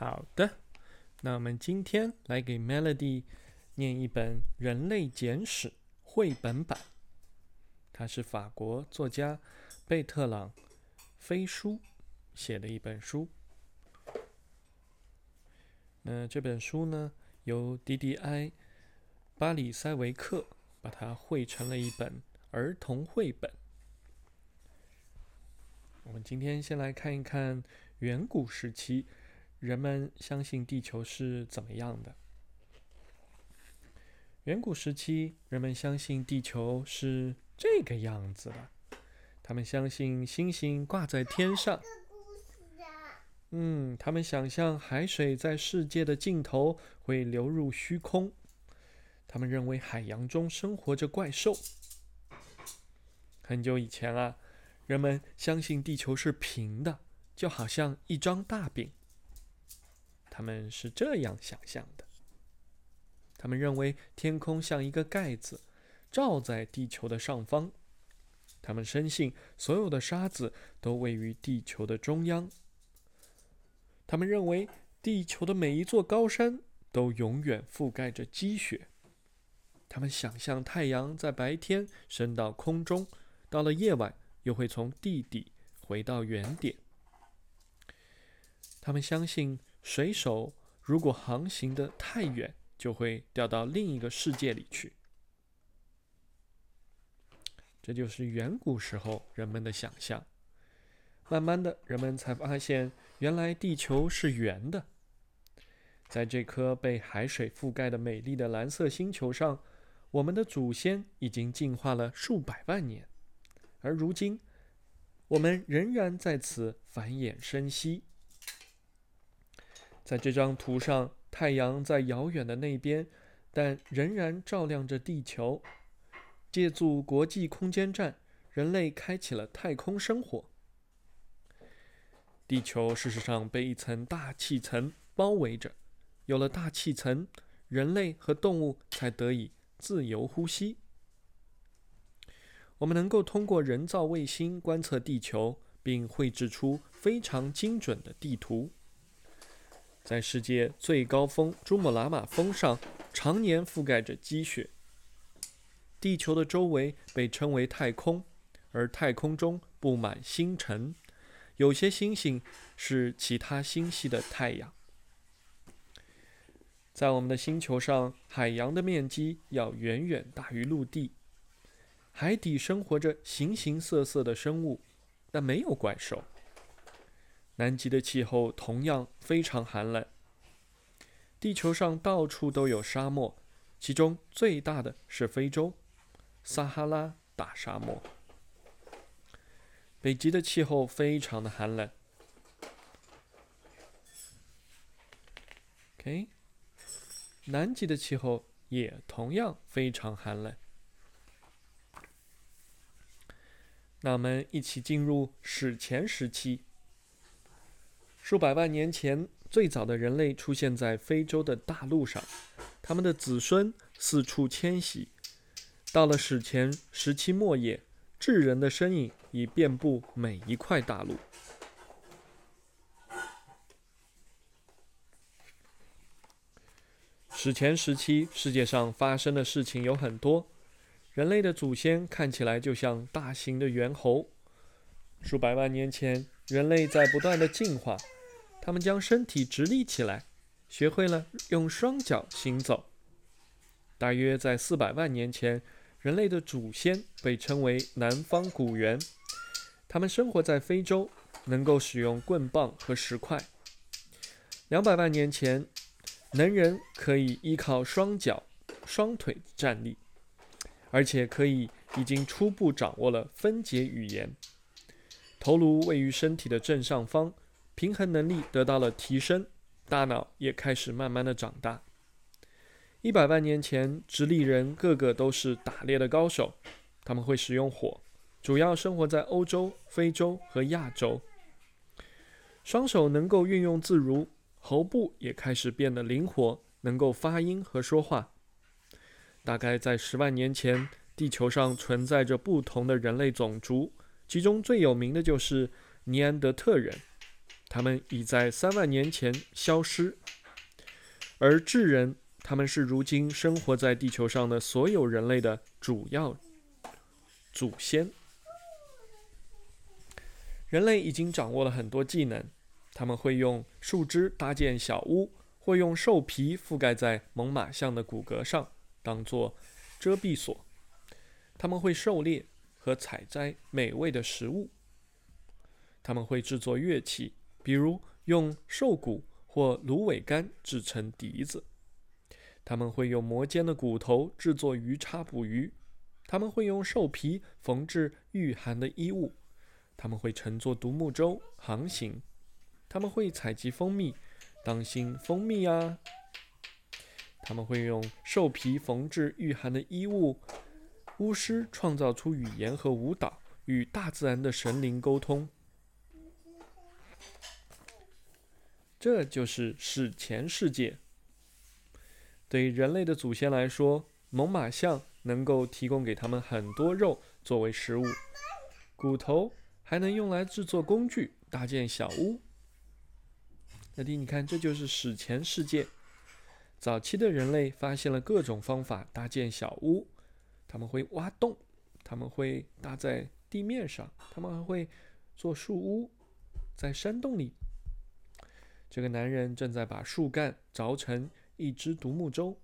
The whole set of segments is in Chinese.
好的，那我们今天来给 Melody 念一本《人类简史》绘本版，它是法国作家贝特朗·菲舒写的一本书。那这本书呢，由 D.D.I. 巴里塞维克把它绘成了一本儿童绘本。我们今天先来看一看远古时期。人们相信地球是怎么样的？远古时期，人们相信地球是这个样子的。他们相信星星挂在天上。嗯，他们想象海水在世界的尽头会流入虚空。他们认为海洋中生活着怪兽。很久以前啊，人们相信地球是平的，就好像一张大饼。他们是这样想象的：他们认为天空像一个盖子，罩在地球的上方。他们深信所有的沙子都位于地球的中央。他们认为地球的每一座高山都永远覆盖着积雪。他们想象太阳在白天升到空中，到了夜晚又会从地底回到原点。他们相信。水手如果航行的太远，就会掉到另一个世界里去。这就是远古时候人们的想象。慢慢的，人们才发现，原来地球是圆的。在这颗被海水覆盖的美丽的蓝色星球上，我们的祖先已经进化了数百万年，而如今，我们仍然在此繁衍生息。在这张图上，太阳在遥远的那边，但仍然照亮着地球。借助国际空间站，人类开启了太空生活。地球事实上被一层大气层包围着，有了大气层，人类和动物才得以自由呼吸。我们能够通过人造卫星观测地球，并绘制出非常精准的地图。在世界最高峰珠穆朗玛峰上，常年覆盖着积雪。地球的周围被称为太空，而太空中布满星辰，有些星星是其他星系的太阳。在我们的星球上，海洋的面积要远远大于陆地，海底生活着形形色色的生物，但没有怪兽。南极的气候同样非常寒冷。地球上到处都有沙漠，其中最大的是非洲撒哈拉大沙漠。北极的气候非常的寒冷。OK，南极的气候也同样非常寒冷。那我们一起进入史前时期。数百万年前，最早的人类出现在非洲的大陆上，他们的子孙四处迁徙。到了史前时期末叶，智人的身影已遍布每一块大陆。史前时期，世界上发生的事情有很多。人类的祖先看起来就像大型的猿猴。数百万年前，人类在不断的进化。他们将身体直立起来，学会了用双脚行走。大约在四百万年前，人类的祖先被称为南方古猿。他们生活在非洲，能够使用棍棒和石块。两百万年前，能人可以依靠双脚、双腿站立，而且可以已经初步掌握了分解语言。头颅位于身体的正上方。平衡能力得到了提升，大脑也开始慢慢的长大。一百万年前，直立人个个都是打猎的高手，他们会使用火，主要生活在欧洲、非洲和亚洲。双手能够运用自如，喉部也开始变得灵活，能够发音和说话。大概在十万年前，地球上存在着不同的人类种族，其中最有名的就是尼安德特人。他们已在三万年前消失，而智人，他们是如今生活在地球上的所有人类的主要祖先。人类已经掌握了很多技能，他们会用树枝搭建小屋，或用兽皮覆盖在猛犸象的骨骼上，当做遮蔽所。他们会狩猎和采摘美味的食物。他们会制作乐器。比如用兽骨或芦苇杆制成笛子，他们会用磨尖的骨头制作鱼叉捕鱼，他们会用兽皮缝制御寒的衣物，他们会乘坐独木舟航行，他们会采集蜂蜜，当心蜂蜜啊！他们会用兽皮缝制御寒的衣物，巫师创造出语言和舞蹈，与大自然的神灵沟通。这就是史前世界。对人类的祖先来说，猛犸象能够提供给他们很多肉作为食物，骨头还能用来制作工具、搭建小屋。小弟，你看，这就是史前世界。早期的人类发现了各种方法搭建小屋，他们会挖洞，他们会搭在地面上，他们还会做树屋，在山洞里。这个男人正在把树干凿成一只独木舟。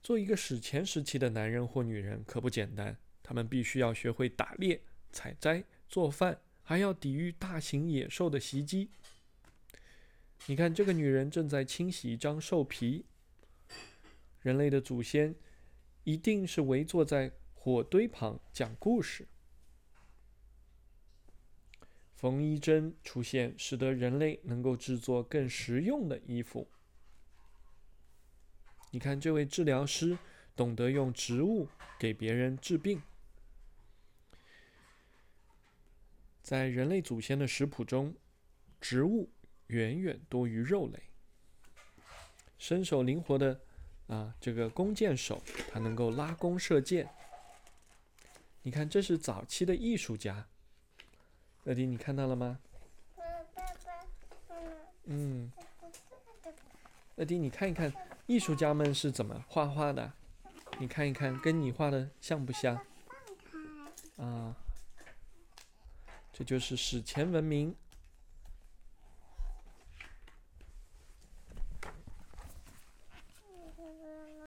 做一个史前时期的男人或女人可不简单，他们必须要学会打猎、采摘、做饭，还要抵御大型野兽的袭击。你看，这个女人正在清洗一张兽皮。人类的祖先一定是围坐在火堆旁讲故事。缝衣针出现，使得人类能够制作更实用的衣服。你看，这位治疗师懂得用植物给别人治病。在人类祖先的食谱中，植物远远多于肉类。身手灵活的啊，这个弓箭手，他能够拉弓射箭。你看，这是早期的艺术家。乐迪，你看到了吗？嗯。乐迪，你看一看，艺术家们是怎么画画的？你看一看，跟你画的像不像？啊，这就是史前文明